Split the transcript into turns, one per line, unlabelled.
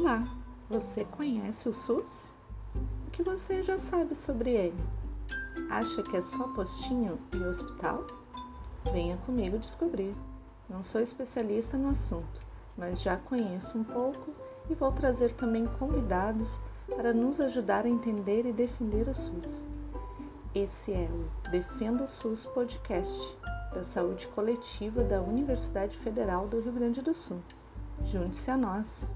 Olá, você conhece o SUS? O que você já sabe sobre ele? Acha que é só postinho e hospital? Venha comigo descobrir. Não sou especialista no assunto, mas já conheço um pouco e vou trazer também convidados para nos ajudar a entender e defender o SUS. Esse é o Defenda o SUS podcast da saúde coletiva da Universidade Federal do Rio Grande do Sul. Junte-se a nós!